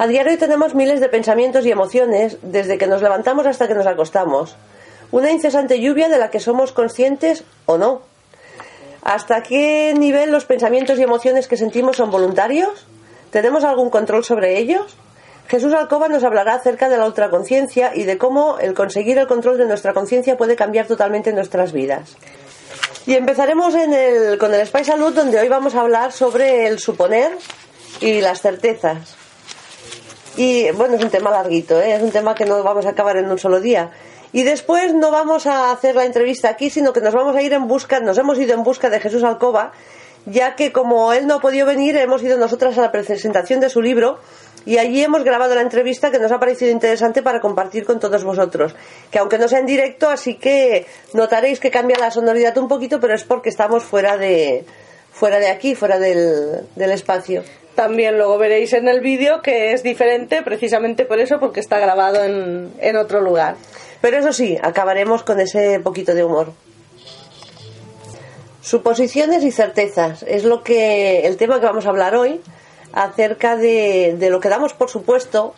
A diario tenemos miles de pensamientos y emociones desde que nos levantamos hasta que nos acostamos. Una incesante lluvia de la que somos conscientes o no. ¿Hasta qué nivel los pensamientos y emociones que sentimos son voluntarios? ¿Tenemos algún control sobre ellos? Jesús Alcoba nos hablará acerca de la ultraconciencia y de cómo el conseguir el control de nuestra conciencia puede cambiar totalmente nuestras vidas. Y empezaremos con el Spy Salud, donde hoy vamos a hablar sobre el suponer y las certezas. Y bueno, es un tema larguito, ¿eh? es un tema que no vamos a acabar en un solo día. Y después no vamos a hacer la entrevista aquí, sino que nos vamos a ir en busca, nos hemos ido en busca de Jesús Alcoba, ya que como él no ha podido venir, hemos ido nosotras a la presentación de su libro y allí hemos grabado la entrevista que nos ha parecido interesante para compartir con todos vosotros. Que aunque no sea en directo, así que notaréis que cambia la sonoridad un poquito, pero es porque estamos fuera de, fuera de aquí, fuera del, del espacio. También luego veréis en el vídeo que es diferente precisamente por eso, porque está grabado en, en otro lugar. Pero eso sí, acabaremos con ese poquito de humor. Suposiciones y certezas es lo que el tema que vamos a hablar hoy acerca de, de, lo que damos por supuesto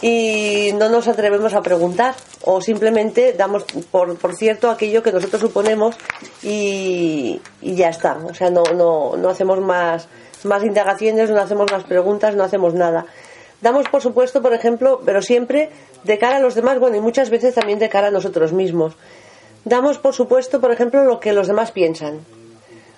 y no nos atrevemos a preguntar o simplemente damos por, por cierto aquello que nosotros suponemos y, y ya está. O sea, no, no, no hacemos más, más indagaciones, no hacemos más preguntas, no hacemos nada. Damos por supuesto, por ejemplo, pero siempre de cara a los demás, bueno, y muchas veces también de cara a nosotros mismos. Damos por supuesto, por ejemplo, lo que los demás piensan.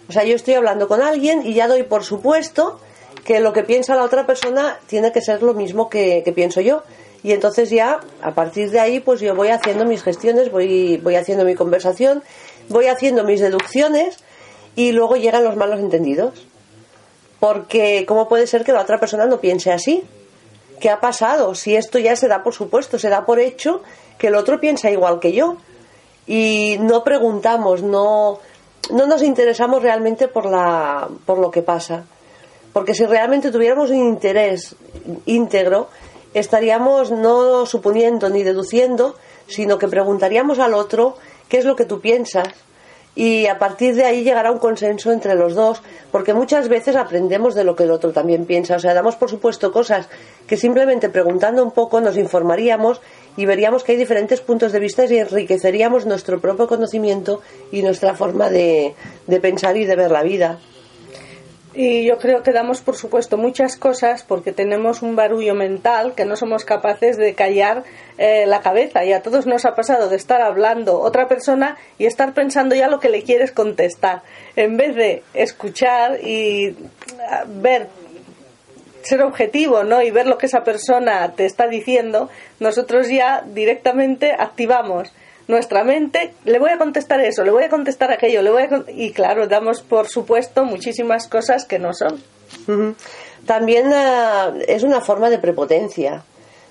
O sea, yo estoy hablando con alguien y ya doy por supuesto que lo que piensa la otra persona tiene que ser lo mismo que, que pienso yo. Y entonces ya, a partir de ahí, pues yo voy haciendo mis gestiones, voy, voy haciendo mi conversación, voy haciendo mis deducciones y luego llegan los malos entendidos. Porque, ¿cómo puede ser que la otra persona no piense así? ¿Qué ha pasado? Si esto ya se da por supuesto, se da por hecho que el otro piensa igual que yo. Y no preguntamos, no, no nos interesamos realmente por, la, por lo que pasa. Porque si realmente tuviéramos un interés íntegro, estaríamos no suponiendo ni deduciendo, sino que preguntaríamos al otro qué es lo que tú piensas y a partir de ahí llegará un consenso entre los dos, porque muchas veces aprendemos de lo que el otro también piensa, o sea, damos por supuesto cosas que simplemente preguntando un poco nos informaríamos y veríamos que hay diferentes puntos de vista y enriqueceríamos nuestro propio conocimiento y nuestra forma de, de pensar y de ver la vida. Y yo creo que damos por supuesto muchas cosas porque tenemos un barullo mental que no somos capaces de callar eh, la cabeza. Y a todos nos ha pasado de estar hablando otra persona y estar pensando ya lo que le quieres contestar. En vez de escuchar y ah, ver, ser objetivo, ¿no? Y ver lo que esa persona te está diciendo, nosotros ya directamente activamos nuestra mente, le voy a contestar eso, le voy a contestar aquello, le voy a y claro, damos por supuesto muchísimas cosas que no son. También uh, es una forma de prepotencia,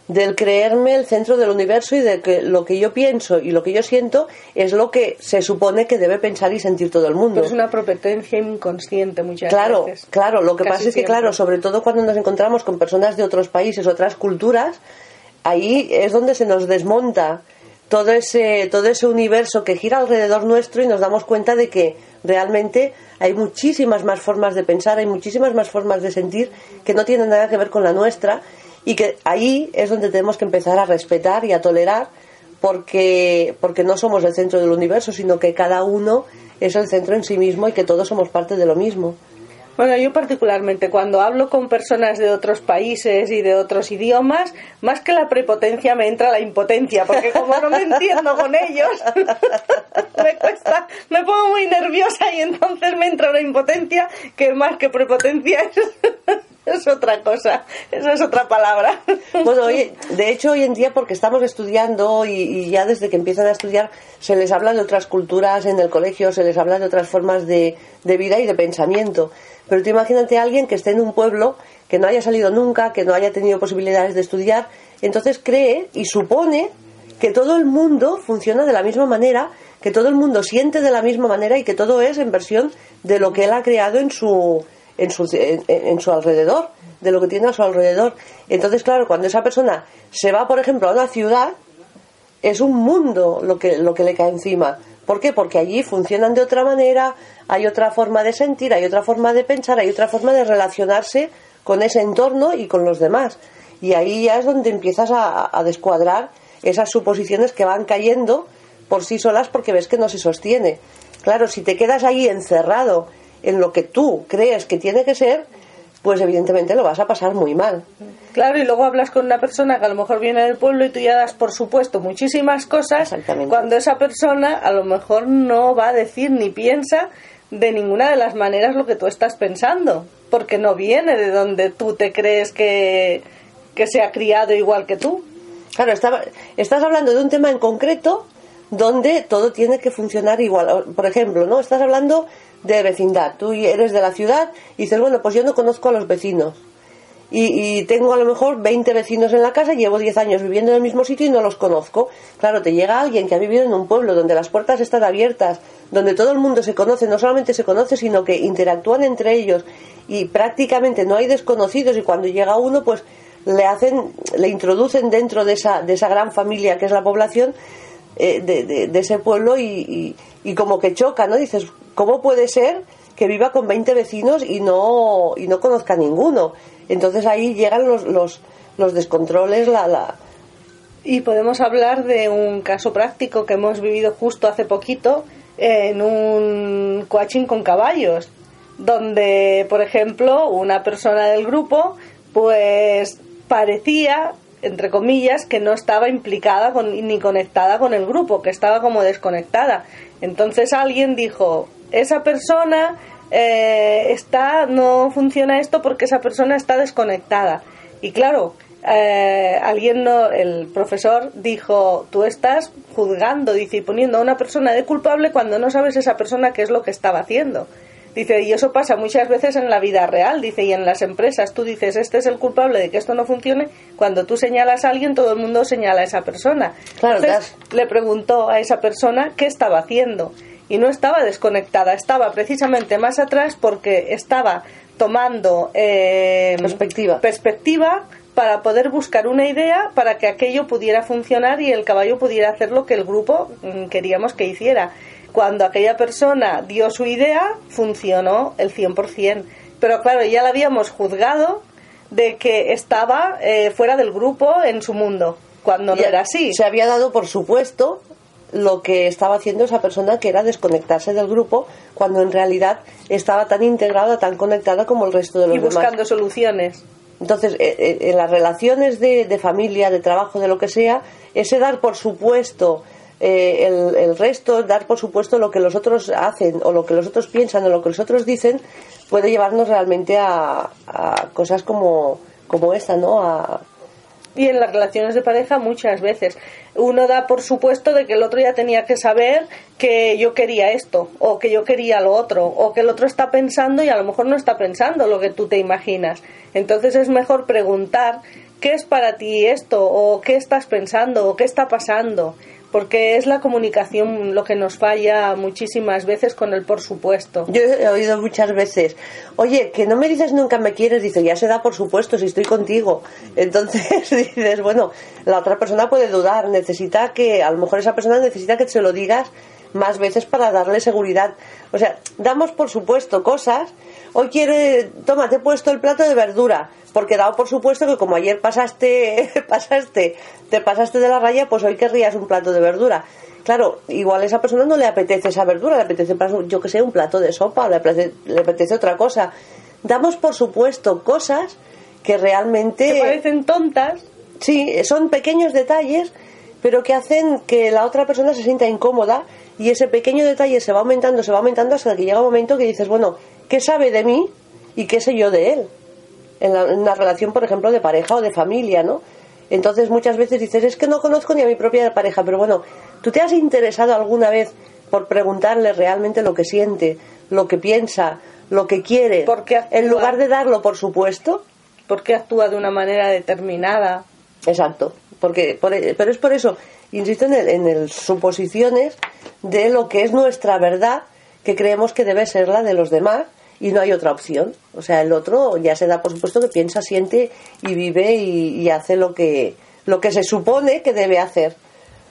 del creerme el centro del universo y de que lo que yo pienso y lo que yo siento es lo que se supone que debe pensar y sentir todo el mundo. Pero es una prepotencia inconsciente muchas claro, veces. Claro, lo que pasa es que, claro, sobre todo cuando nos encontramos con personas de otros países, otras culturas, ahí es donde se nos desmonta todo ese, todo ese universo que gira alrededor nuestro y nos damos cuenta de que realmente hay muchísimas más formas de pensar, hay muchísimas más formas de sentir que no tienen nada que ver con la nuestra y que ahí es donde tenemos que empezar a respetar y a tolerar porque, porque no somos el centro del universo, sino que cada uno es el centro en sí mismo y que todos somos parte de lo mismo. Bueno, yo particularmente cuando hablo con personas de otros países y de otros idiomas, más que la prepotencia me entra la impotencia, porque como no me entiendo con ellos, me cuesta, me pongo muy nerviosa y entonces me entra una impotencia que más que prepotencia es, es otra cosa, esa es otra palabra. Bueno, de hecho hoy en día porque estamos estudiando y, ya desde que empiezan a estudiar se les habla de otras culturas en el colegio, se les habla de otras formas de, de vida y de pensamiento. Pero tú imagínate a alguien que esté en un pueblo que no haya salido nunca, que no haya tenido posibilidades de estudiar, entonces cree y supone que todo el mundo funciona de la misma manera, que todo el mundo siente de la misma manera y que todo es en versión de lo que él ha creado en su en su, en, su alrededor, de lo que tiene a su alrededor. Entonces, claro, cuando esa persona se va, por ejemplo, a una ciudad, es un mundo lo que, lo que le cae encima. ¿Por qué? Porque allí funcionan de otra manera, hay otra forma de sentir, hay otra forma de pensar, hay otra forma de relacionarse con ese entorno y con los demás. Y ahí ya es donde empiezas a, a descuadrar esas suposiciones que van cayendo por sí solas porque ves que no se sostiene. Claro, si te quedas ahí encerrado en lo que tú crees que tiene que ser, pues evidentemente lo vas a pasar muy mal. Claro, y luego hablas con una persona que a lo mejor viene del pueblo y tú ya das por supuesto muchísimas cosas, cuando esa persona a lo mejor no va a decir ni piensa de ninguna de las maneras lo que tú estás pensando, porque no viene de donde tú te crees que, que se ha criado igual que tú. Claro, estás hablando de un tema en concreto donde todo tiene que funcionar igual. Por ejemplo, ¿no? Estás hablando de vecindad. Tú eres de la ciudad y dices, bueno, pues yo no conozco a los vecinos. Y, tengo a lo mejor 20 vecinos en la casa, llevo 10 años viviendo en el mismo sitio y no los conozco. Claro, te llega alguien que ha vivido en un pueblo donde las puertas están abiertas, donde todo el mundo se conoce, no solamente se conoce, sino que interactúan entre ellos y prácticamente no hay desconocidos y cuando llega uno, pues le hacen, le introducen dentro de esa, de esa gran familia que es la población eh, de, de, ese pueblo y, y, como que choca, ¿no? Dices, ¿cómo puede ser que viva con 20 vecinos y no, y no conozca a ninguno? Entonces ahí llegan los, los, los descontroles, la, la... Y podemos hablar de un caso práctico que hemos vivido justo hace poquito en un coaching con caballos, donde, por ejemplo, una persona del grupo, pues parecía entre comillas, que no estaba implicada con, ni conectada con el grupo, que estaba como desconectada. Entonces alguien dijo, esa persona eh, está, no funciona esto porque esa persona está desconectada. Y claro, eh, alguien no, el profesor dijo, tú estás juzgando, dice, y poniendo a una persona de culpable cuando no sabes esa persona qué es lo que estaba haciendo. Dice, y eso pasa muchas veces en la vida real, dice, y en las empresas. Tú dices, este es el culpable de que esto no funcione. Cuando tú señalas a alguien, todo el mundo señala a esa persona. Entonces, le preguntó a esa persona qué estaba haciendo. Y no estaba desconectada, estaba precisamente más atrás porque estaba tomando eh, perspectiva. perspectiva para poder buscar una idea para que aquello pudiera funcionar y el caballo pudiera hacer lo que el grupo mm, queríamos que hiciera cuando aquella persona dio su idea, funcionó el 100%. Pero claro, ya la habíamos juzgado de que estaba eh, fuera del grupo en su mundo, cuando no era así. Se había dado por supuesto lo que estaba haciendo esa persona, que era desconectarse del grupo, cuando en realidad estaba tan integrada, tan conectada como el resto de los demás. Y buscando soluciones. Entonces, eh, eh, en las relaciones de, de familia, de trabajo, de lo que sea, ese dar por supuesto eh, el, resto, dar por supuesto lo que los otros hacen o lo que los otros piensan o lo que los otros dicen, puede llevarnos realmente a, cosas como, como esta, ¿no? Y en las relaciones de pareja muchas veces. Uno da por supuesto de que el otro ya tenía que saber que yo quería esto o que yo quería lo otro o que el otro está pensando y a lo mejor no está pensando lo que tú te imaginas. Entonces es mejor preguntar qué es para ti esto o qué estás pensando o qué está pasando porque es la comunicación lo que nos falla muchísimas veces con el por supuesto. Yo he oído muchas veces, oye, que no me dices nunca me quieres, dice, ya se da por supuesto si estoy contigo. Entonces dices, bueno, la otra persona puede dudar, necesita que, a lo mejor esa persona necesita que se lo digas más veces para darle seguridad. O sea, damos por supuesto cosas hoy quiere, toma, te he puesto el plato de verdura, porque dado por supuesto que como ayer pasaste, pasaste, te pasaste de la raya, pues hoy querrías un plato de verdura. Claro, igual a esa persona no le apetece esa verdura, le apetece, yo que sé, un plato de sopa, le apetece, le apetece otra cosa. Damos por supuesto cosas que realmente... Que parecen tontas. Sí, son pequeños detalles, pero que hacen que la otra persona se sienta incómoda y ese pequeño detalle se va aumentando, se va aumentando hasta que llega un momento que dices, bueno, ¿qué sabe de mí y qué sé yo de él? En, en una relación, por ejemplo, de pareja o de familia, ¿no? Entonces muchas veces dices, es que no conozco ni a mi propia pareja, pero bueno, ¿tú te has interesado alguna vez por preguntarle realmente lo que siente, lo que piensa, lo que quiere, en lugar de darlo por supuesto? ¿Por qué actúa de una manera determinada? Exacto, porque, pero es por eso, insisto en, el, en el suposiciones de lo que es nuestra verdad, que creemos que debe ser la de los demás, y no hay otra opción. O sea, el otro ya se da por supuesto que piensa, siente y vive y, hace lo que, lo que se supone que debe hacer.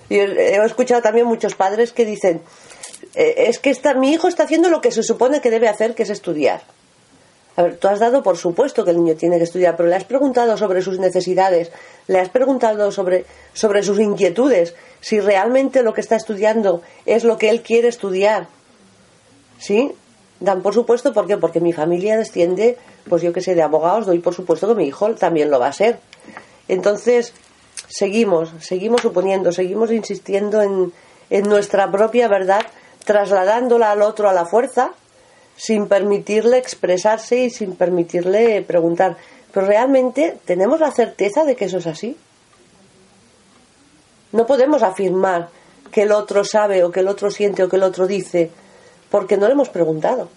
Y he escuchado también muchos padres que dicen, eh, es que está, mi hijo está haciendo lo que se supone que debe hacer, que es estudiar. A ver, tú has dado por supuesto que el niño tiene que estudiar, pero le has preguntado sobre sus necesidades, le has preguntado sobre, sobre sus inquietudes, si realmente lo que está estudiando es lo que él quiere estudiar. ¿Sí? Dan por supuesto, ¿por qué? Porque mi familia desciende, pues yo que sé, de abogados, doy por supuesto que mi hijo también lo va a ser. Entonces, seguimos, seguimos suponiendo, seguimos insistiendo en, en nuestra propia verdad, trasladándola al otro a la fuerza, sin permitirle expresarse y sin permitirle preguntar. Pero realmente, ¿tenemos la certeza de que eso es así? No podemos afirmar que el otro sabe o que el otro siente o que el otro dice porque no le hemos preguntado.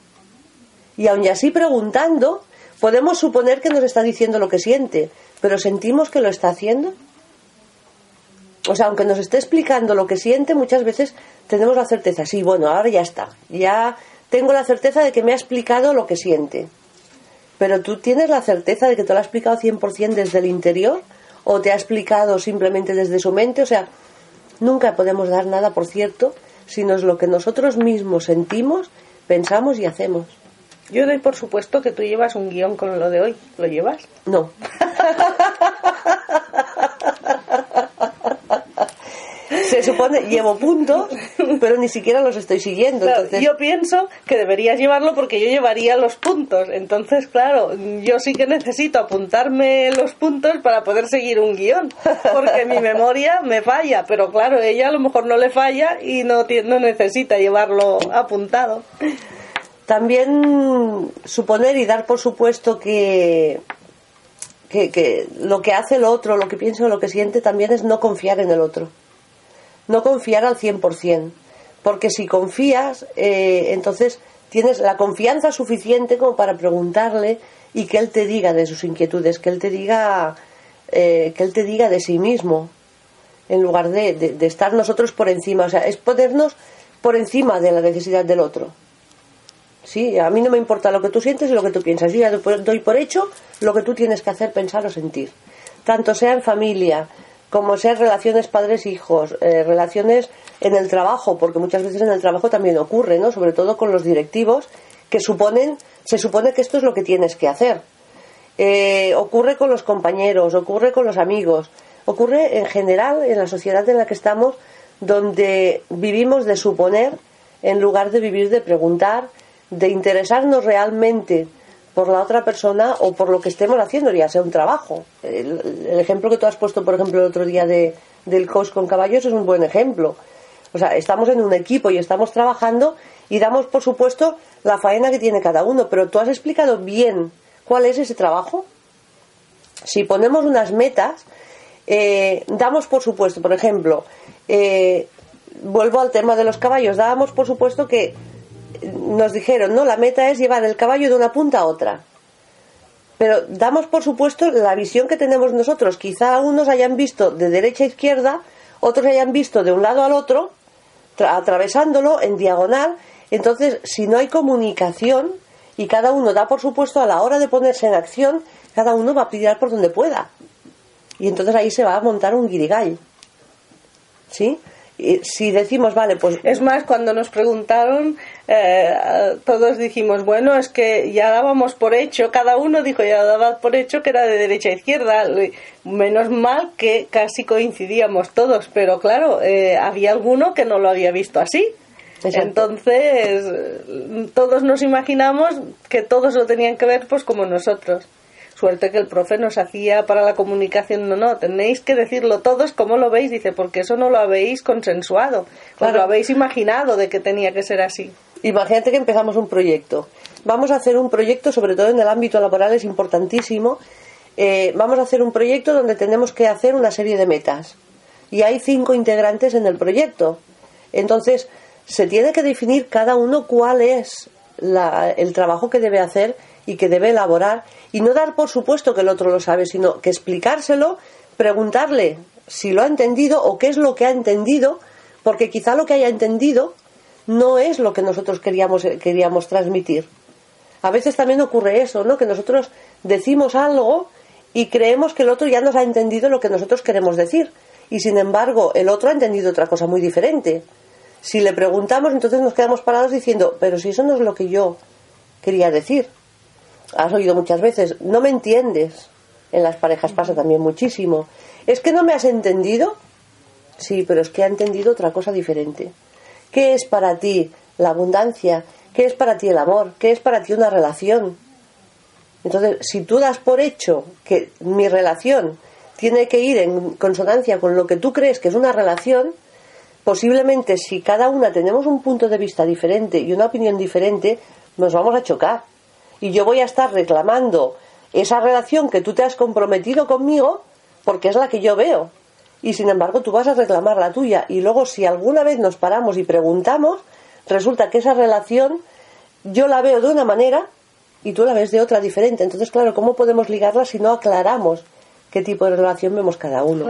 Y aun así preguntando, podemos suponer que nos está diciendo lo que siente, pero sentimos que lo está haciendo. O sea, aunque nos esté explicando lo que siente, muchas veces tenemos la certeza, sí, bueno, ahora ya está, ya tengo la certeza de que me ha explicado lo que siente. Pero tú tienes la certeza de que te lo ha explicado 100% desde el interior o te ha explicado simplemente desde su mente. O sea, nunca podemos dar nada por cierto sino es lo que nosotros mismos sentimos, pensamos y hacemos. Yo doy por supuesto que tú llevas un guion con lo de hoy. ¿Lo llevas? No. se supone, llevo puntos, pero ni siquiera los estoy siguiendo. Yo pienso que deberías llevarlo porque yo llevaría los puntos. Entonces, claro, yo sí que necesito apuntarme los puntos para poder seguir un guion, porque mi memoria me falla, pero claro, ella a lo mejor no le falla y no, no necesita llevarlo apuntado. También suponer y dar por supuesto que que, que, lo que hace el otro, lo que piensa o lo que siente también es no confiar en el otro no confiar al 100%, porque si confías, eh, entonces tienes la confianza suficiente como para preguntarle y que él te diga de sus inquietudes, que él te diga, eh, que él te diga de sí mismo, en lugar de, de, estar nosotros por encima, o sea, es ponernos por encima de la necesidad del otro. Sí, a mí no me importa lo que tú sientes y lo que tú piensas. Yo ya doy por hecho lo que tú tienes que hacer, pensar o sentir. Tanto sea en familia, como sean relaciones padres-hijos, eh, relaciones en el trabajo, porque muchas veces en el trabajo también ocurre, ¿no? Sobre todo con los directivos, que suponen, se supone que esto es lo que tienes que hacer. Eh, ocurre con los compañeros, ocurre con los amigos, ocurre en general en la sociedad en la que estamos, donde vivimos de suponer en lugar de vivir de preguntar, de interesarnos realmente por la otra persona o por lo que estemos haciendo, ya sea un trabajo. El, ejemplo que tú has puesto, por ejemplo, el otro día de, del coach con caballos es un buen ejemplo. O sea, estamos en un equipo y estamos trabajando y damos, por supuesto, la faena que tiene cada uno, pero tú has explicado bien cuál es ese trabajo. Si ponemos unas metas, eh, damos por supuesto, por ejemplo, eh, vuelvo al tema de los caballos, dábamos por supuesto que nos dijeron, no, la meta es llevar el caballo de una punta a otra. Pero damos por supuesto la visión que tenemos nosotros. Quizá unos hayan visto de derecha a izquierda, otros hayan visto de un lado al otro, atravesándolo en diagonal. Entonces, si no hay comunicación y cada uno da por supuesto a la hora de ponerse en acción, cada uno va a pillar por donde pueda. Y entonces ahí se va a montar un guirigay. ¿Sí? Si decimos, vale, pues... Es más, cuando nos preguntaron eh, todos dijimos, bueno, es que ya dábamos por hecho, cada uno dijo ya daba por hecho que era de derecha a izquierda. Menos mal que casi coincidíamos todos, pero claro, eh, había alguno que no lo había visto así. Entonces, todos nos imaginamos que todos lo tenían que ver pues como nosotros. Suerte que el profe nos hacía para la comunicación, no, no, tenéis que decirlo todos como lo veis, dice, porque eso no lo habéis consensuado, lo habéis imaginado de que tenía que ser así. Imagínate que empezamos un proyecto. Vamos a hacer un proyecto, sobre todo en el ámbito laboral, es importantísimo. Eh, vamos a hacer un proyecto donde tenemos que hacer una serie de metas. Y hay cinco integrantes en el proyecto. Entonces, se tiene que definir cada uno cuál es el trabajo que debe hacer y que debe elaborar y no dar por supuesto que el otro lo sabe, sino que explicárselo, preguntarle si lo ha entendido o qué es lo que ha entendido, porque quizá lo que haya entendido no es lo que nosotros queríamos, queríamos transmitir. A veces también ocurre eso, ¿no? Que nosotros decimos algo y creemos que el otro ya nos ha entendido lo que nosotros queremos decir. Y sin embargo, el otro ha entendido otra cosa muy diferente. Si le preguntamos, entonces nos quedamos parados diciendo, pero si eso no es lo que yo quería decir. Has oído muchas veces, no me entiendes. En las parejas pasa también muchísimo. ¿Es que no me has entendido? Sí, pero es que ha entendido otra cosa diferente. ¿Qué es para ti la abundancia? ¿Qué es para ti el amor? ¿Qué es para ti una relación? Entonces, si tú das por hecho que mi relación tiene que ir en consonancia con lo que tú crees que es una relación, posiblemente si cada una tenemos un punto de vista diferente y una opinión diferente, nos vamos a chocar. Y yo voy a estar reclamando esa relación que tú te has comprometido conmigo porque es la que yo veo y sin embargo tú vas a reclamar la tuya y luego si alguna vez nos paramos y preguntamos, resulta que esa relación yo la veo de una manera y tú la ves de otra diferente. Entonces, claro, ¿cómo podemos ligarla si no aclaramos qué tipo de relación vemos cada uno?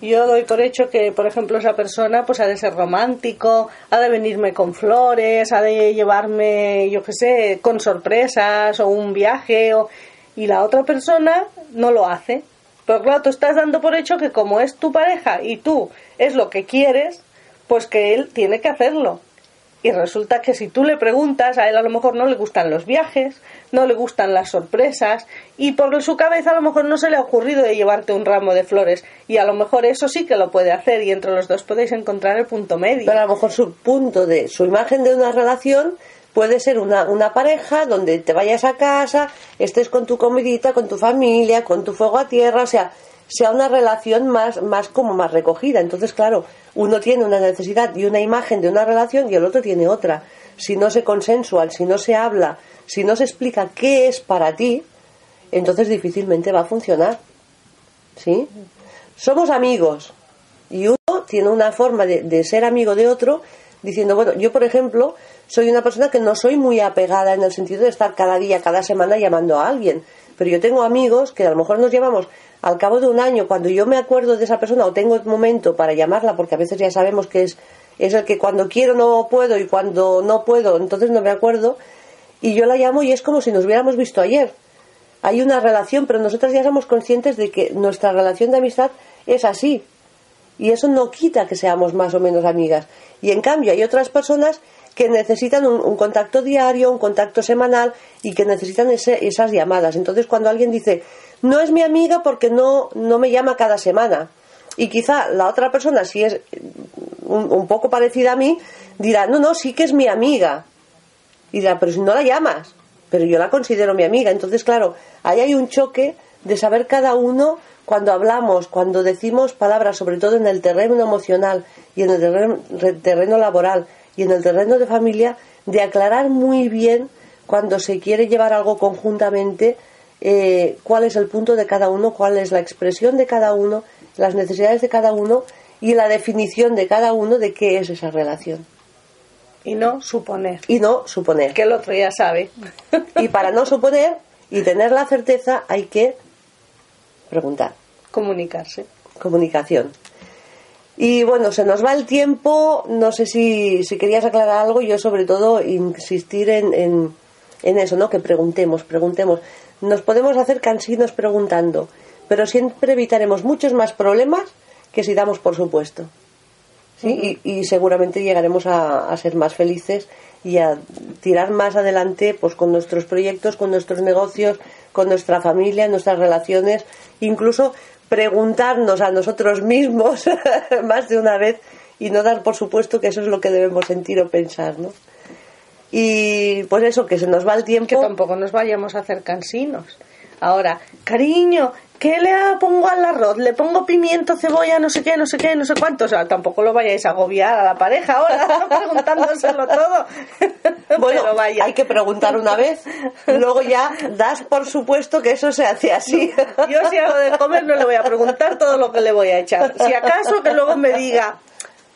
Yo doy por hecho que, por ejemplo, esa persona pues ha de ser romántico, ha de venirme con flores, ha de llevarme, yo qué sé, con sorpresas o un viaje o... y la otra persona no lo hace. Pero claro, tú estás dando por hecho que como es tu pareja y tú es lo que quieres, pues que él tiene que hacerlo. Y resulta que si tú le preguntas, a él a lo mejor no le gustan los viajes, no le gustan las sorpresas, y por su cabeza a lo mejor no se le ha ocurrido de llevarte un ramo de flores, y a lo mejor eso sí que lo puede hacer, y entre los dos podéis encontrar el punto medio. Pero a lo mejor su punto de, su imagen de una relación puede ser una, una pareja donde te vayas a casa, estés con tu comidita, con tu familia, con tu fuego a tierra, o sea, sea una relación más, más como más recogida. Entonces, claro, uno tiene una necesidad y una imagen de una relación y el otro tiene otra. Si no se consensual, si no se habla, si no se explica qué es para ti, entonces difícilmente va a funcionar. ¿Sí? Somos amigos y uno tiene una forma de, de ser amigo de otro diciendo, bueno, yo por ejemplo soy una persona que no soy muy apegada en el sentido de estar cada día, cada semana llamando a alguien, pero yo tengo amigos que a lo mejor nos llamamos al cabo de un año, cuando yo me acuerdo de esa persona o tengo el momento para llamarla, porque a veces ya sabemos que es, es el que cuando quiero no puedo y cuando no puedo entonces no me acuerdo, y yo la llamo y es como si nos hubiéramos visto ayer. Hay una relación, pero nosotras ya somos conscientes de que nuestra relación de amistad es así. Y eso no quita que seamos más o menos amigas. Y en cambio hay otras personas que necesitan un, contacto diario, un contacto semanal y que necesitan esas llamadas. Entonces cuando alguien dice, no es mi amiga porque no, no me llama cada semana. Y quizá la otra persona, si es un, un poco parecida a mí, dirá, no, no, sí que es mi amiga. Y dirá, pero si no la llamas, pero yo la considero mi amiga. Entonces, claro, ahí hay un choque de saber cada uno cuando hablamos, cuando decimos palabras, sobre todo en el terreno emocional y en el terreno, laboral y en el terreno de familia, de aclarar muy bien cuando se quiere llevar algo conjuntamente, eh, cuál es el punto de cada uno, cuál es la expresión de cada uno, las necesidades de cada uno y la definición de cada uno de qué es esa relación. Y no suponer. Y no suponer. Que el otro ya sabe. Y para no suponer y tener la certeza hay que preguntar. Comunicarse. Comunicación. Y bueno, se nos va el tiempo. No sé si, si querías aclarar algo. Yo, sobre todo, insistir en, en, en, eso, ¿no? Que preguntemos, preguntemos. Nos podemos hacer cansinos preguntando, pero siempre evitaremos muchos más problemas que si damos por supuesto. ¿sí? y, seguramente llegaremos a, ser más felices y a tirar más adelante pues con nuestros proyectos, con nuestros negocios, con nuestra familia, nuestras relaciones, incluso preguntarnos a nosotros mismos más de una vez y no dar por supuesto que eso es lo que debemos sentir o pensar, ¿no? Y pues eso, que se nos va el tiempo. Que tampoco nos vayamos a hacer cansinos. Ahora, cariño, ¿qué le pongo al arroz? ¿Le pongo pimiento, cebolla, no sé qué, no sé qué, no sé cuánto? O sea, tampoco lo vayáis a agobiar a la pareja ahora, preguntándoselo todo. Bueno, vaya. hay que preguntar una vez, luego ya das por supuesto que eso se hace así. Yo si hago de comer no le voy a preguntar todo lo que le voy a echar. Si acaso que luego me diga,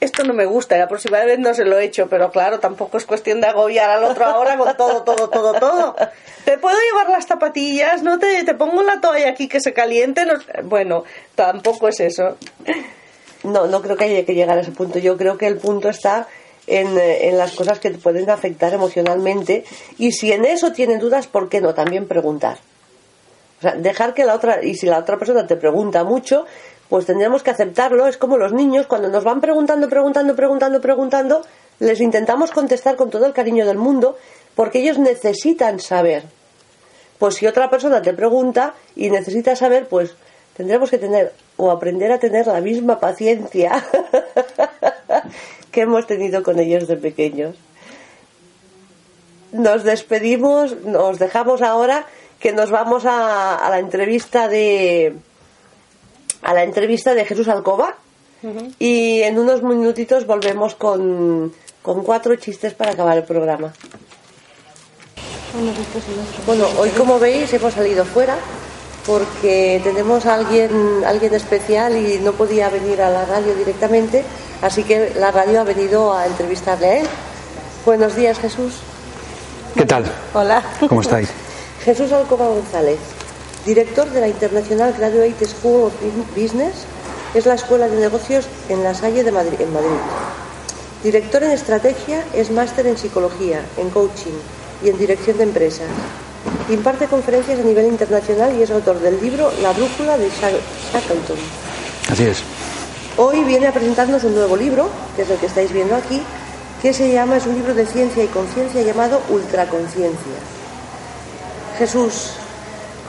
esto no me gusta, la próxima vez no se lo he hecho, pero claro, tampoco es cuestión de agobiar al otro ahora con todo, todo, todo, todo. ¿Te puedo llevar las zapatillas? ¿No te, te pongo la toalla aquí que se caliente? Bueno, tampoco es eso. No, no creo que haya que llegar a ese punto. Yo creo que el punto está en, eh, en, las cosas que te pueden afectar emocionalmente y si en eso tienen dudas, ¿por qué no? También preguntar. O sea, dejar que la otra, y si la otra persona te pregunta mucho, pues tendríamos que aceptarlo. Es como los niños, cuando nos van preguntando, preguntando, preguntando, preguntando, les intentamos contestar con todo el cariño del mundo, porque ellos necesitan saber. Pues si otra persona te pregunta y necesita saber, pues tendremos que tener o aprender a tener la misma paciencia que hemos tenido con ellos de pequeños. Nos despedimos, nos dejamos ahora que nos vamos a la entrevista de, a la entrevista de Jesús Alcoba y en unos minutitos volvemos con, con cuatro chistes para acabar el programa. Bueno, hoy como veis hemos salido fuera porque tenemos a alguien, alguien especial y no podía venir a la radio directamente, así que la radio ha venido a entrevistarle a él. Buenos días, Jesús. ¿Qué tal? Hola. ¿Cómo estáis? Jesús Alcoba González director de la International Graduate School of Business, es la escuela de negocios en La Salle de Madrid, en Madrid. Director en estrategia, es máster en psicología, en coaching y en dirección de empresas. Imparte conferencias a nivel internacional y es autor del libro La brújula de Shackleton. Así es. Hoy viene a presentarnos un nuevo libro, que es el que estáis viendo aquí, que se llama, es un libro de ciencia y conciencia llamado Ultraconciencia. Jesús,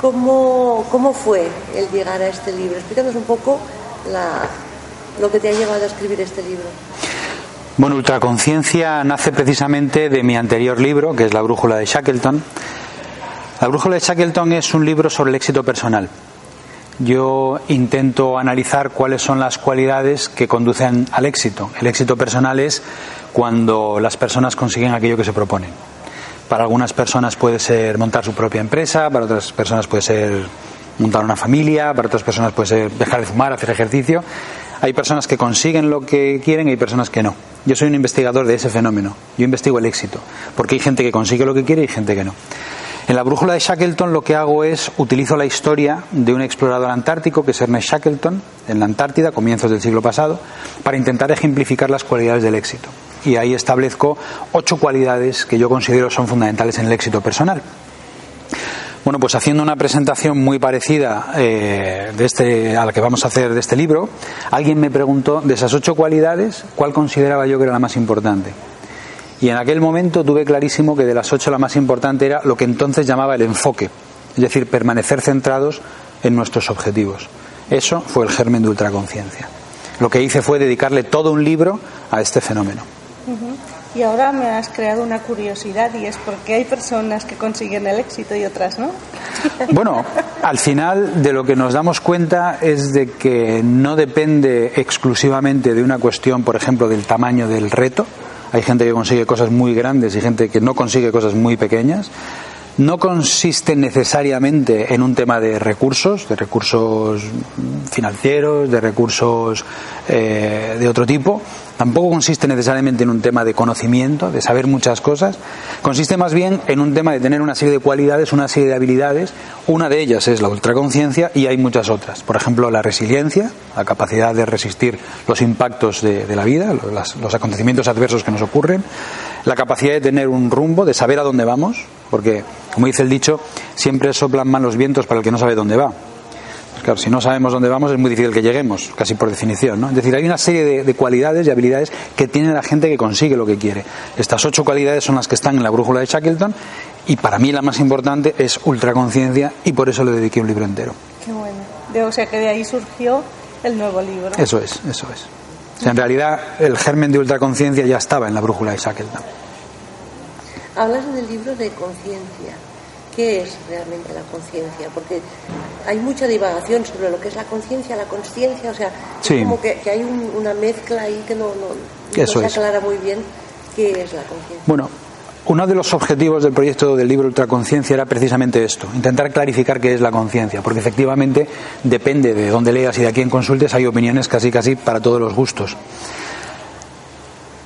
¿Cómo, ¿Cómo fue el llegar a este libro? Explícanos un poco lo que te ha llevado a escribir este libro. Bueno, Ultraconciencia nace precisamente de mi anterior libro, que es La Brújula de Shackleton. La Brújula de Shackleton es un libro sobre el éxito personal. Yo intento analizar cuáles son las cualidades que conducen al éxito. El éxito personal es cuando las personas consiguen aquello que se proponen. Para algunas personas puede ser montar su propia empresa, para otras personas puede ser montar una familia, para otras personas puede ser dejar de fumar, hacer ejercicio. Hay personas que consiguen lo que quieren y hay personas que no. Yo soy un investigador de ese fenómeno. Yo investigo el éxito, porque hay gente que consigue lo que quiere y gente que no. En la brújula de Shackleton lo que hago es utilizo la historia de un explorador antártico que es Ernest Shackleton en la Antártida, comienzos del siglo pasado, para intentar ejemplificar las cualidades del éxito y ahí establezco ocho cualidades que yo considero son fundamentales en el éxito personal. Bueno, pues haciendo una presentación muy parecida eh, de este, a la que vamos a hacer de este libro, alguien me preguntó de esas ocho cualidades, ¿cuál consideraba yo que era la más importante? Y en aquel momento tuve clarísimo que de las ocho la más importante era lo que entonces llamaba el enfoque, es decir, permanecer centrados en nuestros objetivos. Eso fue el germen de ultraconciencia. Lo que hice fue dedicarle todo un libro a este fenómeno. Y ahora me has creado una curiosidad y es por qué hay personas que consiguen el éxito y otras no. Bueno, al final de lo que nos damos cuenta es de que no depende exclusivamente de una cuestión, por ejemplo, del tamaño del reto. Hay gente que consigue cosas muy grandes y gente que no consigue cosas muy pequeñas no consiste necesariamente en un tema de recursos, de recursos financieros, de recursos eh, de otro tipo. Tampoco consiste necesariamente en un tema de conocimiento, de saber muchas cosas. Consiste más bien en un tema de tener una serie de cualidades, una serie de habilidades. Una de ellas es la ultraconciencia y hay muchas otras. Por ejemplo, la resiliencia, la capacidad de resistir los impactos de, la vida, los acontecimientos adversos que nos ocurren la capacidad de tener un rumbo, de saber a dónde vamos, porque, como dice el dicho, siempre soplan mal los vientos para el que no sabe dónde va. Claro, si no sabemos dónde vamos es muy difícil que lleguemos, casi por definición. ¿no? Es decir, hay una serie de, de, cualidades y habilidades que tiene la gente que consigue lo que quiere. Estas ocho cualidades son las que están en la brújula de Shackleton y para mí la más importante es ultraconciencia y por eso le dediqué un libro entero. Qué bueno. O sea que de ahí surgió el nuevo libro. Eso es, eso es. O sea, en realidad el germen de ultraconciencia ya estaba en la brújula de Shackleton. Hablas en el libro de conciencia. ¿Qué es realmente la conciencia? Porque hay mucha divagación sobre lo que es la conciencia, la conciencia, o sea, Sí. es como que, que hay un- una mezcla ahí que no, no, no se es. aclara muy bien qué es la conciencia. Bueno, uno de los objetivos del proyecto del libro Ultraconciencia era precisamente esto, intentar clarificar qué es la conciencia, porque efectivamente depende de dónde leas y de a quién consultes, hay opiniones casi casi para todos los gustos.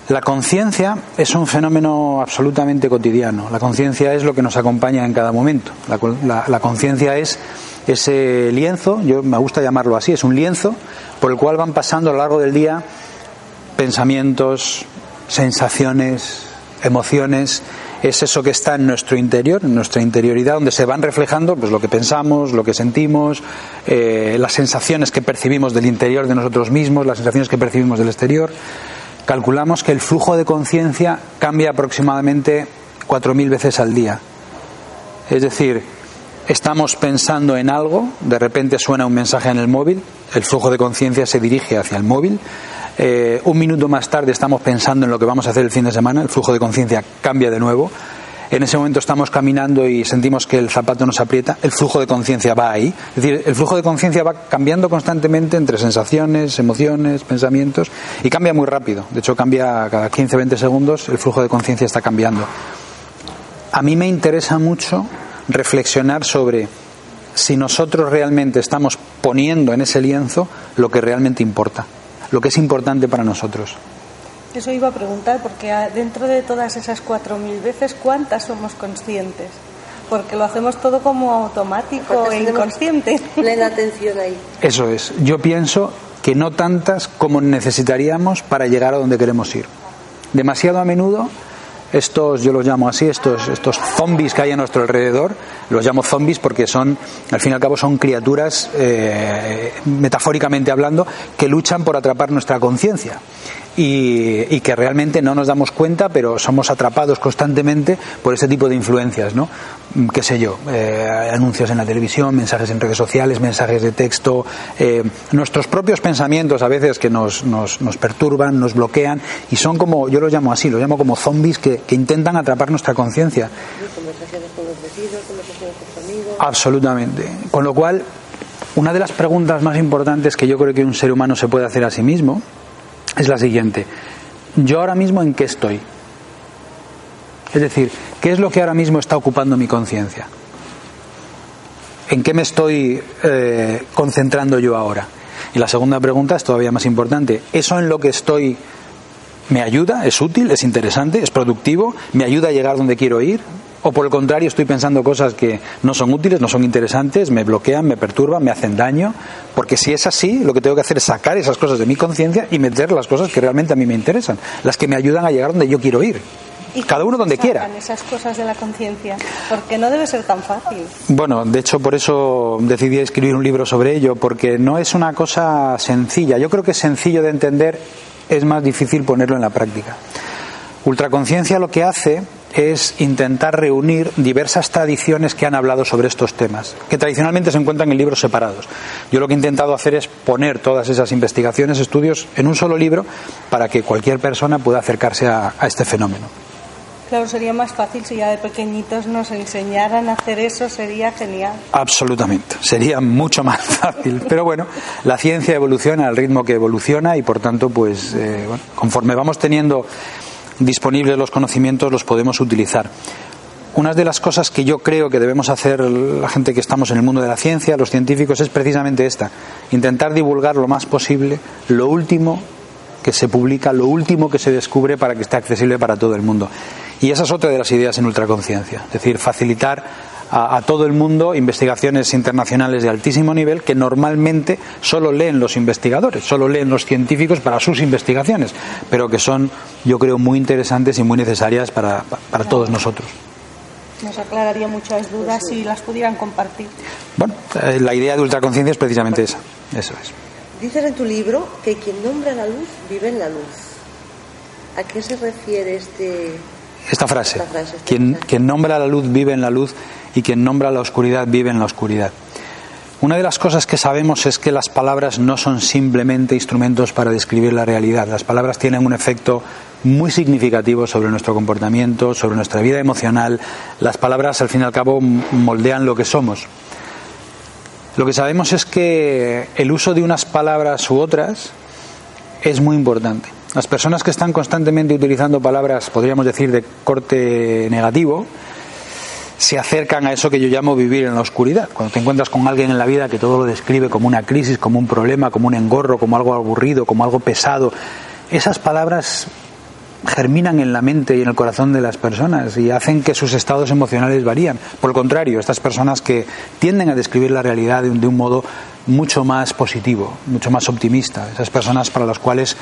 La conciencia es un fenómeno absolutamente cotidiano. La conciencia es lo que nos acompaña en cada momento. La, la- conciencia es ese lienzo, yo me gusta llamarlo así, es un lienzo por el cual van pasando a lo largo del día pensamientos, sensaciones, emociones, es eso que está en nuestro interior, en nuestra interioridad, donde se van reflejando pues, lo que pensamos, lo que sentimos, eh, las sensaciones que percibimos del interior de nosotros mismos, las sensaciones que percibimos del exterior. Calculamos que el flujo de conciencia cambia aproximadamente 4.000 veces al día. Es decir, estamos pensando en algo, de repente suena un mensaje en el móvil, el flujo de conciencia se dirige hacia el móvil, eh, un minuto más tarde estamos pensando en lo que vamos a hacer el fin de semana, el flujo de conciencia cambia de nuevo, en ese momento estamos caminando y sentimos que el zapato nos aprieta, el flujo de conciencia va ahí, es decir, el flujo de conciencia va cambiando constantemente entre sensaciones, emociones, pensamientos y cambia muy rápido, de hecho cambia cada 15-20 segundos, el flujo de conciencia está cambiando. A mí me interesa mucho reflexionar sobre si nosotros realmente estamos poniendo en ese lienzo lo que realmente importa, lo que es importante para nosotros. Eso iba a preguntar, porque dentro de todas esas cuatro mil veces, ¿cuántas somos conscientes? Porque lo hacemos todo como automático ¿Cuántas e inconsciente. Plena atención ahí. Eso es. Yo pienso que no tantas como necesitaríamos para llegar a donde queremos ir. Demasiado a menudo estos, yo los llamo así, estos, estos zombies que hay a nuestro alrededor, los llamo zombies porque son, al fin y al cabo, son criaturas, eh, metafóricamente hablando, que luchan por atrapar nuestra conciencia. Y, que realmente no nos damos cuenta, pero somos atrapados constantemente por ese tipo de influencias, ¿no? Mm, qué sé yo, eh, anuncios en la televisión, mensajes en redes sociales, mensajes de texto, eh, nuestros propios pensamientos a veces que nos, nos, nos perturban, nos bloquean y son como, yo los llamo así, los llamo como zombies que, que intentan atrapar nuestra conciencia. Absolutamente. Con lo cual, una de las preguntas más importantes que yo creo que un ser humano se puede hacer a sí mismo es la siguiente. ¿Yo ahora mismo en qué estoy? Es decir, ¿qué es lo que ahora mismo está ocupando mi conciencia? ¿En qué me estoy eh, concentrando yo ahora? Y la segunda pregunta es todavía más importante. ¿Eso en lo que estoy me ayuda? ¿Es útil? ¿Es interesante? ¿Es productivo? ¿Me ayuda a llegar donde quiero ir? ¿O por el contrario estoy pensando cosas que no son útiles, no son interesantes, me bloquean, me perturban, me hacen daño? Porque si es así, lo que tengo que hacer es sacar esas cosas de mi conciencia y meter las cosas que realmente a mí me interesan, las que me ayudan a llegar donde yo quiero ir. ¿Y Cada uno donde quiera. sacan esas cosas de la conciencia? Porque no debe ser tan fácil. Bueno, de hecho por eso decidí escribir un libro sobre ello, porque no es una cosa sencilla. Yo creo que es sencillo de entender, es más difícil ponerlo en la práctica. Ultraconciencia lo que hace es intentar reunir diversas tradiciones que han hablado sobre estos temas, que tradicionalmente se encuentran en libros separados. Yo lo que he intentado hacer es poner todas esas investigaciones, estudios en un solo libro para que cualquier persona pueda acercarse a, a este fenómeno. Claro, sería más fácil si ya de pequeñitos nos enseñaran a hacer eso, sería genial. Absolutamente, sería mucho más fácil. Pero bueno, la ciencia evoluciona al ritmo que evoluciona y por tanto, pues, eh, bueno, conforme vamos teniendo disponibles los conocimientos, los podemos utilizar. Una de las cosas que yo creo que debemos hacer la gente que estamos en el mundo de la ciencia, los científicos, es precisamente esta: intentar divulgar lo más posible lo último que se publica, lo último que se descubre para que esté accesible para todo el mundo. Y esa es otra de las ideas en ultraconciencia, es decir, facilitar a, a, todo el mundo investigaciones internacionales de altísimo nivel que normalmente solo leen los investigadores, solo leen los científicos para sus investigaciones, pero que son, yo creo, muy interesantes y muy necesarias para, para todos nosotros. Nos aclararía muchas dudas si las pudieran compartir. Bueno, eh, la idea de ultraconciencia es precisamente esa. Eso es. Dices en tu libro que quien nombra la luz vive en la luz. ¿A qué se refiere este, esta frase. Esta frase, esta quien, frase. quien nombra la luz vive en la luz y quien nombra la oscuridad vive en la oscuridad. Una de las cosas que sabemos es que las palabras no son simplemente instrumentos para describir la realidad. Las palabras tienen un efecto muy significativo sobre nuestro comportamiento, sobre nuestra vida emocional. Las palabras, al fin y al cabo, moldean lo que somos. Lo que sabemos es que el uso de unas palabras u otras es muy importante. Las personas que están constantemente utilizando palabras, podríamos decir, de corte negativo, se acercan a eso que yo llamo vivir en la oscuridad. Cuando te encuentras con alguien en la vida que todo lo describe como una crisis, como un problema, como un engorro, como algo aburrido, como algo pesado, esas palabras germinan en la mente y en el corazón de las personas y hacen que sus estados emocionales varían. Por el contrario, estas personas que tienden a describir la realidad de un, de un modo mucho más positivo, mucho más optimista, esas personas para las cuales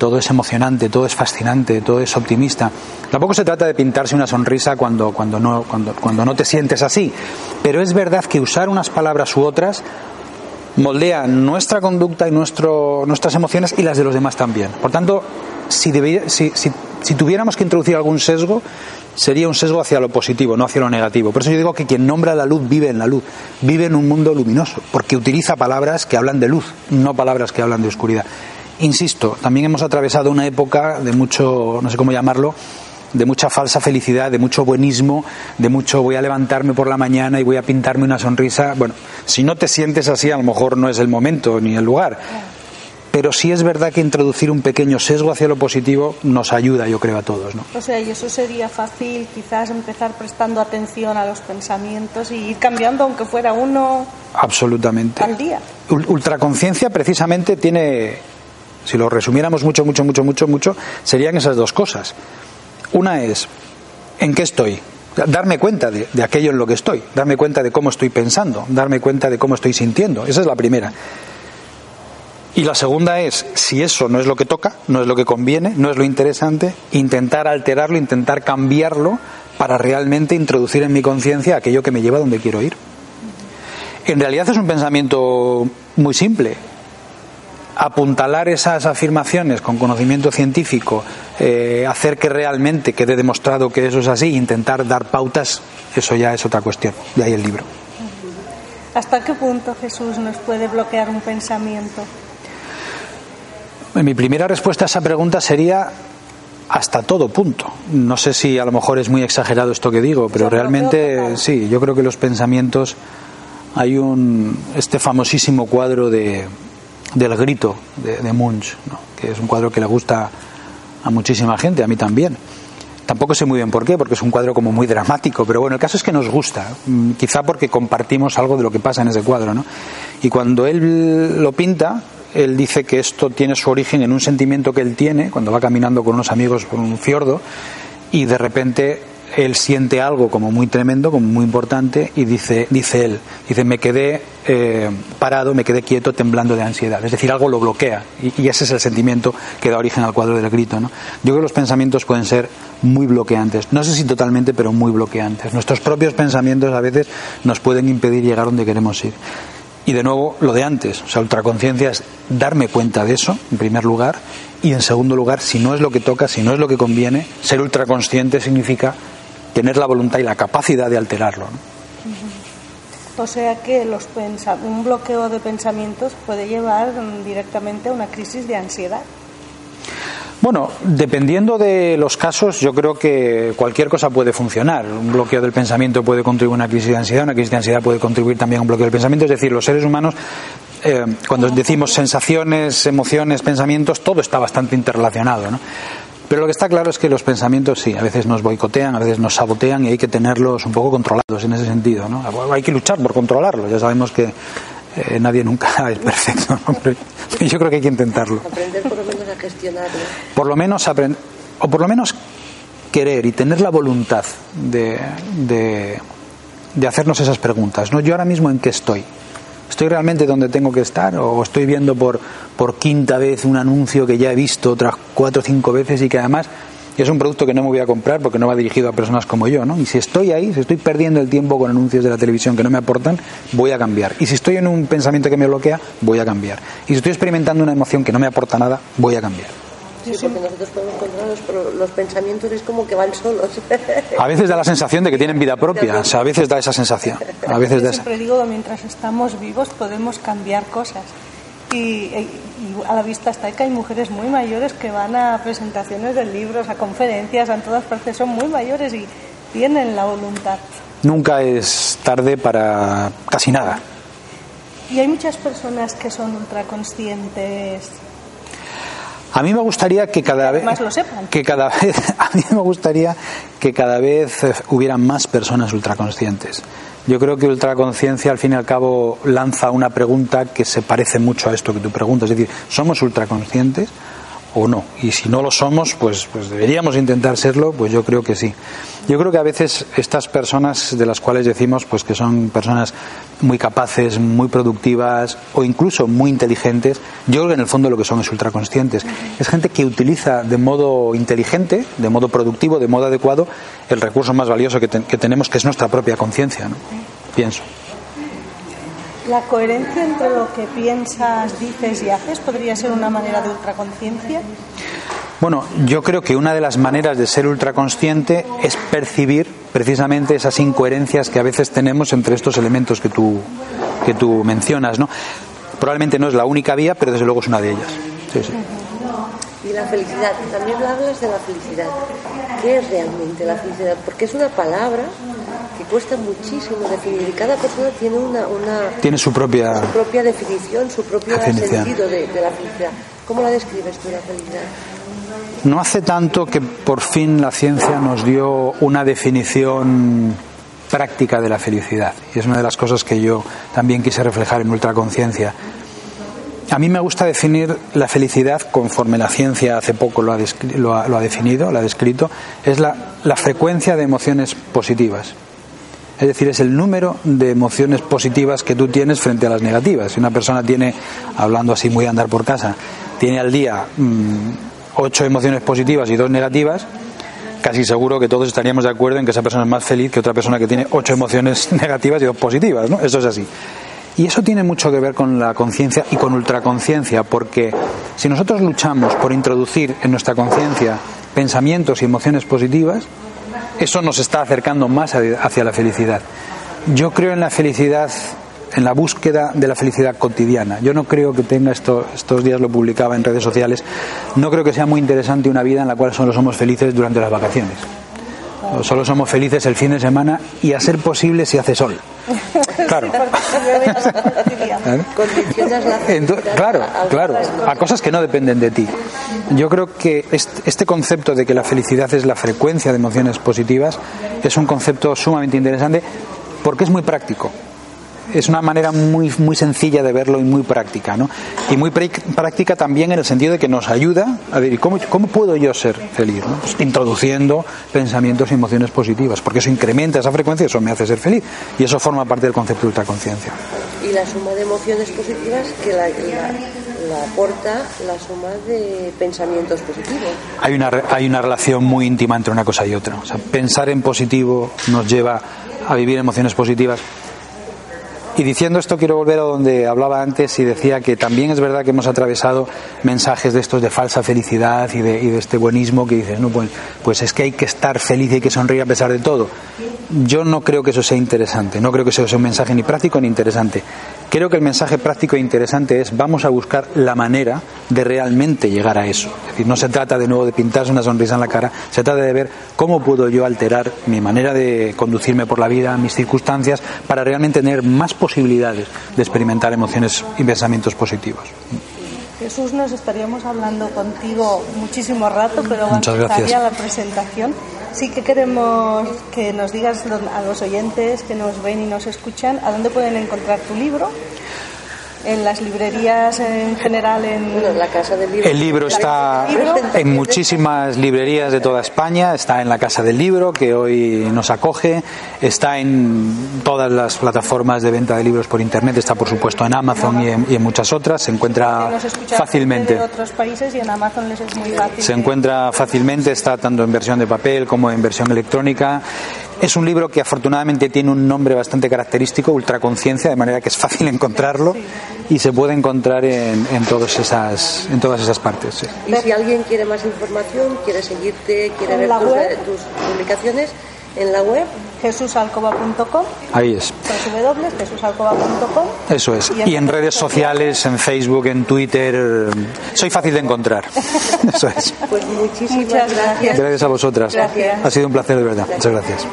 todo es emocionante, todo es fascinante, todo es optimista. Tampoco se trata de pintarse una sonrisa cuando, cuando, no, cuando, cuando no te sientes así, pero es verdad que usar unas palabras u otras moldea nuestra conducta y nuestro, nuestras emociones y las de los demás también. Por tanto, si, si, si, si, tuviéramos que introducir algún sesgo, sería un sesgo hacia lo positivo, no hacia lo negativo. Por eso yo digo que quien nombra la luz vive en la luz, vive en un mundo luminoso, porque utiliza palabras que hablan de luz, no palabras que hablan de oscuridad. Insisto, también hemos atravesado una época de mucho, no sé cómo llamarlo, de mucha falsa felicidad, de mucho buenismo, de mucho voy a levantarme por la mañana y voy a pintarme una sonrisa. Bueno, si no te sientes así, a lo mejor no es el momento ni el lugar. Pero sí es verdad que introducir un pequeño sesgo hacia lo positivo nos ayuda, yo creo, a todos. ¿no? O sea, y eso sería fácil, quizás empezar prestando atención a los pensamientos y ir cambiando, aunque fuera uno Absolutamente. al día. Ultraconciencia precisamente tiene, si lo resumiéramos mucho, mucho, mucho, mucho, mucho, serían esas dos cosas. Una es, ¿en qué estoy? Darme cuenta de, de, aquello en lo que estoy, darme cuenta de cómo estoy pensando, darme cuenta de cómo estoy sintiendo. Esa es la primera. Y la segunda es, si eso no es lo que toca, no es lo que conviene, no es lo interesante, intentar alterarlo, intentar cambiarlo para realmente introducir en mi conciencia aquello que me lleva donde quiero ir. En realidad es un pensamiento muy simple apuntalar esas afirmaciones con conocimiento científico, eh, hacer que realmente quede demostrado que eso es así, intentar dar pautas, eso ya es otra cuestión. De ahí el libro. ¿Hasta qué punto Jesús nos puede bloquear un pensamiento? Mi primera respuesta a esa pregunta sería hasta todo punto. No sé si a lo mejor es muy exagerado esto que digo, pero realmente sí, yo creo que los pensamientos hay un este famosísimo cuadro de del grito de, Munch, ¿no? que es un cuadro que le gusta a muchísima gente, a mí también. Tampoco sé muy bien por qué, porque es un cuadro como muy dramático, pero bueno, el caso es que nos gusta, quizá porque compartimos algo de lo que pasa en ese cuadro, ¿no? Y cuando él lo pinta, él dice que esto tiene su origen en un sentimiento que él tiene cuando va caminando con unos amigos por un fiordo y de repente él siente algo como muy tremendo, como muy importante, y dice, dice él, dice, me quedé eh, parado, me quedé quieto, temblando de ansiedad. Es decir, algo lo bloquea, y, y, ese es el sentimiento que da origen al cuadro del grito. ¿no? Yo creo que los pensamientos pueden ser muy bloqueantes, no sé si totalmente, pero muy bloqueantes. Nuestros propios pensamientos a veces nos pueden impedir llegar donde queremos ir. Y de nuevo, lo de antes, o sea, ultraconciencia es darme cuenta de eso, en primer lugar, y en segundo lugar, si no es lo que toca, si no es lo que conviene, ser ultraconsciente significa tener la voluntad y la capacidad de alterarlo. ¿no? O sea que los un bloqueo de pensamientos puede llevar directamente a una crisis de ansiedad. Bueno, dependiendo de los casos, yo creo que cualquier cosa puede funcionar. Un bloqueo del pensamiento puede contribuir a una crisis de ansiedad, una crisis de ansiedad puede contribuir también a un bloqueo del pensamiento. Es decir, los seres humanos, eh, cuando decimos sensaciones, emociones, pensamientos, todo está bastante interrelacionado. ¿no? Pero lo que está claro es que los pensamientos sí, a veces nos boicotean, a veces nos sabotean y hay que tenerlos un poco controlados en ese sentido. ¿no? Hay que luchar por controlarlos. Ya sabemos que eh, nadie nunca es perfecto. ¿no? Pero yo creo que hay que intentarlo. Aprender por lo menos a gestionarlo. Por lo menos aprender, o por lo menos querer y tener la voluntad de, de, de hacernos esas preguntas. ¿no? Yo ahora mismo en qué estoy. ¿Estoy realmente donde tengo que estar? ¿O estoy viendo por, por quinta vez un anuncio que ya he visto otras cuatro o cinco veces y que además es un producto que no me voy a comprar porque no va dirigido a personas como yo, ¿no? Y si estoy ahí, si estoy perdiendo el tiempo con anuncios de la televisión que no me aportan, voy a cambiar. Y si estoy en un pensamiento que me bloquea, voy a cambiar. Y si estoy experimentando una emoción que no me aporta nada, voy a cambiar. Sí, porque nosotros podemos encontrarlos, pero los pensamientos es como que van solos. A veces da la sensación de que tienen vida propia, o sea, a veces da esa sensación. A veces da esa. Siempre digo que mientras estamos vivos podemos cambiar cosas. Y, y- y a la vista está que hay mujeres muy mayores que van a presentaciones de libros, a conferencias, a todas partes, son muy mayores y tienen la voluntad. Nunca es tarde para casi nada. Y hay muchas personas que son ultraconscientes. A mí me gustaría que cada vez Más lo sepan. que cada vez a mí me gustaría que cada vez eh, hubieran más personas ultraconscientes. Yo creo que ultraconciencia al fin y al cabo lanza una pregunta que se parece mucho a esto que tú preguntas, es decir, ¿somos ultraconscientes o no? Y si no lo somos, pues pues deberíamos intentar serlo, pues yo creo que sí. Yo creo que a veces estas personas de las cuales decimos pues que son personas muy capaces, muy productivas o incluso muy inteligentes, yo creo que en el fondo lo que son es ultraconscientes. Es gente que utiliza de modo inteligente, de modo productivo, de modo adecuado el recurso más valioso que, que tenemos, que es nuestra propia conciencia, ¿no? Pienso. La coherencia entre lo que piensas, dices y haces podría ser una manera de ultraconciencia. Bueno, yo creo que una de las maneras de ser ultraconsciente es percibir precisamente esas incoherencias que a veces tenemos entre estos elementos que tú, que tú mencionas, ¿no? Probablemente no es la única vía, pero desde luego es una de ellas. Sí, sí. Y la felicidad, también hablas de la felicidad. ¿Qué es realmente la felicidad? Porque es una palabra cuesta muchísimo definir y cada persona tiene una, una Tiene su propia... su propia definición, su propio Definición. sentido de, de la felicidad. ¿Cómo la describes tú la felicidad? No hace tanto que por fin la ciencia nos dio una definición práctica de la felicidad. Y es una de las cosas que yo también quise reflejar en Ultraconciencia. A mí me gusta definir la felicidad conforme la ciencia hace poco lo ha, lo ha- lo ha definido, lo ha descrito, es la, la frecuencia de emociones positivas. Es decir, es el número de emociones positivas que tú tienes frente a las negativas. Si una persona tiene, hablando así muy andar por casa, tiene al día mm, ocho emociones positivas y dos negativas, casi seguro que todos estaríamos de acuerdo en que esa persona es más feliz que otra persona que tiene ocho emociones negativas y dos positivas, ¿no? Eso es así. Y eso tiene mucho que ver con la conciencia y con ultraconciencia, porque si nosotros luchamos por introducir en nuestra conciencia pensamientos y emociones positivas, eso nos está acercando más hacia la felicidad. Yo creo en la felicidad, en la búsqueda de la felicidad cotidiana. Yo no creo que tenga esto, estos días lo publicaba en redes sociales, no creo que sea muy interesante una vida en la cual solo somos felices durante las vacaciones. Solo somos felices el fin de semana y a ser posible si hace sol. Claro. Claro, claro, a cosas que no dependen de ti. Yo creo que este concepto de que la felicidad es la frecuencia de emociones positivas es un concepto sumamente interesante porque es muy práctico. Es una manera muy, muy sencilla de verlo y muy práctica, ¿no? Y muy práctica también en el sentido de que nos ayuda a ver, ¿y ¿cómo, cómo puedo yo ser feliz? no? Pues introduciendo pensamientos y emociones positivas, porque eso incrementa esa frecuencia y eso me hace ser feliz. Y eso forma parte del concepto de ultraconciencia. Y la suma de emociones positivas que la, la- la aporta la suma de pensamientos positivos. hay una, hay una relación muy íntima entre una cosa y otra. O sea, pensar en positivo nos lleva a vivir emociones positivas. Y diciendo esto quiero volver a donde hablaba antes y decía que también es verdad que hemos atravesado mensajes de estos de falsa felicidad y de, y de este buenismo que dices, no, pues, pues es que hay que estar feliz y que sonreír a pesar de todo. Yo no creo que eso sea interesante, no creo que eso sea un mensaje ni práctico ni interesante. Creo que el mensaje práctico e interesante es vamos a buscar la manera de realmente llegar a eso. Es decir, no se trata de nuevo de pintarse una sonrisa en la cara, se trata de ver cómo puedo yo alterar mi manera de conducirme por la vida, mis circunstancias, para realmente tener más posibilidades de experimentar emociones y pensamientos positivos. Jesús, nos estaríamos hablando contigo muchísimo rato, pero a Muchas gracias. ya la presentación. Sí que queremos que nos digas a los oyentes que nos ven y nos escuchan a dónde pueden encontrar tu libro. En las librerías en general en Bueno, la casa del libro. El libro está en muchísimas librerías de toda España, está en la Casa del Libro, que hoy nos acoge, está en todas las plataformas de venta de libros por Internet, está por supuesto en Amazon y en, y en muchas otras, se encuentra fácilmente. de otros países y en Amazon les es muy fácil. Se encuentra fácilmente, está tanto en versión de papel como en versión electrónica. Es un libro que afortunadamente tiene un nombre bastante característico, Ultraconciencia, de manera que es fácil encontrarlo y se puede encontrar en, en, todas, esas, en todas esas partes. sí. Y si alguien quiere más información, quiere seguirte, quiere ver tus, web. tus publicaciones en la web, jesusalcoba.com Ahí es. www.jesusalcoba.com Eso es. Y en redes sociales, en Facebook, en Twitter, soy fácil de encontrar. Eso es. pues muchísimas Muchas gracias. gracias. Gracias a vosotras. Gracias. Ha sido un placer de verdad. Muchas gracias.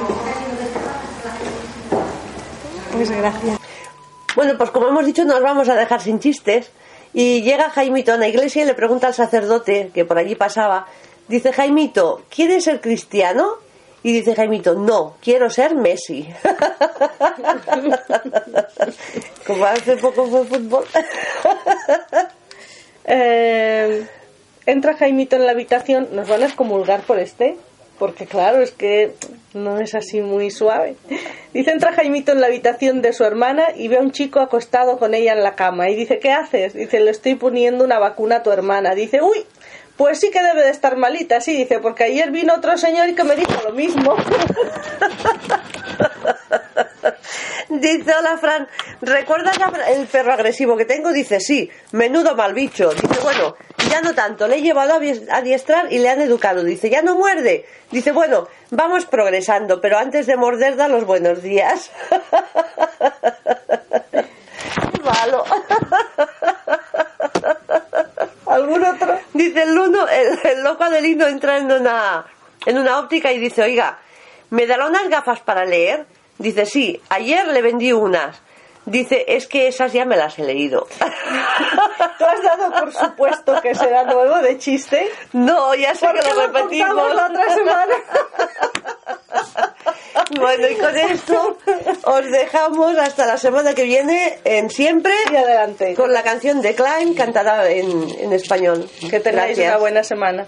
pues gracias Bueno, pues como hemos dicho, nos vamos a dejar sin chistes. Y llega Jaimito a la iglesia y le pregunta al sacerdote, que por allí pasaba, dice, Jaimito, ¿quieres ser cristiano? Y dice Jaimito, no, quiero ser Messi. como hace poco fue fútbol. Eh, entra Jaimito en la habitación, nos van a excomulgar por este, porque claro, es que no es así muy suave. Dice, entra Jaimito en la habitación de su hermana y ve a un chico acostado con ella en la cama y dice, ¿qué haces? Dice, le estoy poniendo una vacuna a tu hermana. Dice, uy, pues sí que debe de estar malita, sí, dice, porque ayer vino otro señor y que me dijo lo mismo. Dice, hola Fran, ¿recuerdas el perro agresivo que tengo? Dice, sí, menudo mal bicho. Dice, bueno, ya no tanto, le he llevado a adies- a adiestrar y le han educado. Dice, ya no muerde. Dice, bueno, vamos progresando, pero antes de morder da los buenos días. Malo. ¿Algún otro? Dice el uno, el, el loco Adelino entra en una, en una óptica y dice, oiga, ¿me dará unas gafas para leer? Dice, sí, ayer le vendí unas. Dice, es que esas ya me las he leído. ¿Tú has dado por supuesto que será nuevo de chiste? No, ya sé ¿Por que lo repetimos. la otra semana? Bueno, y con esto os dejamos hasta la semana que viene en siempre Y adelante. con la canción de Klein cantada en, en español. Que tengáis Gracias. una buena semana.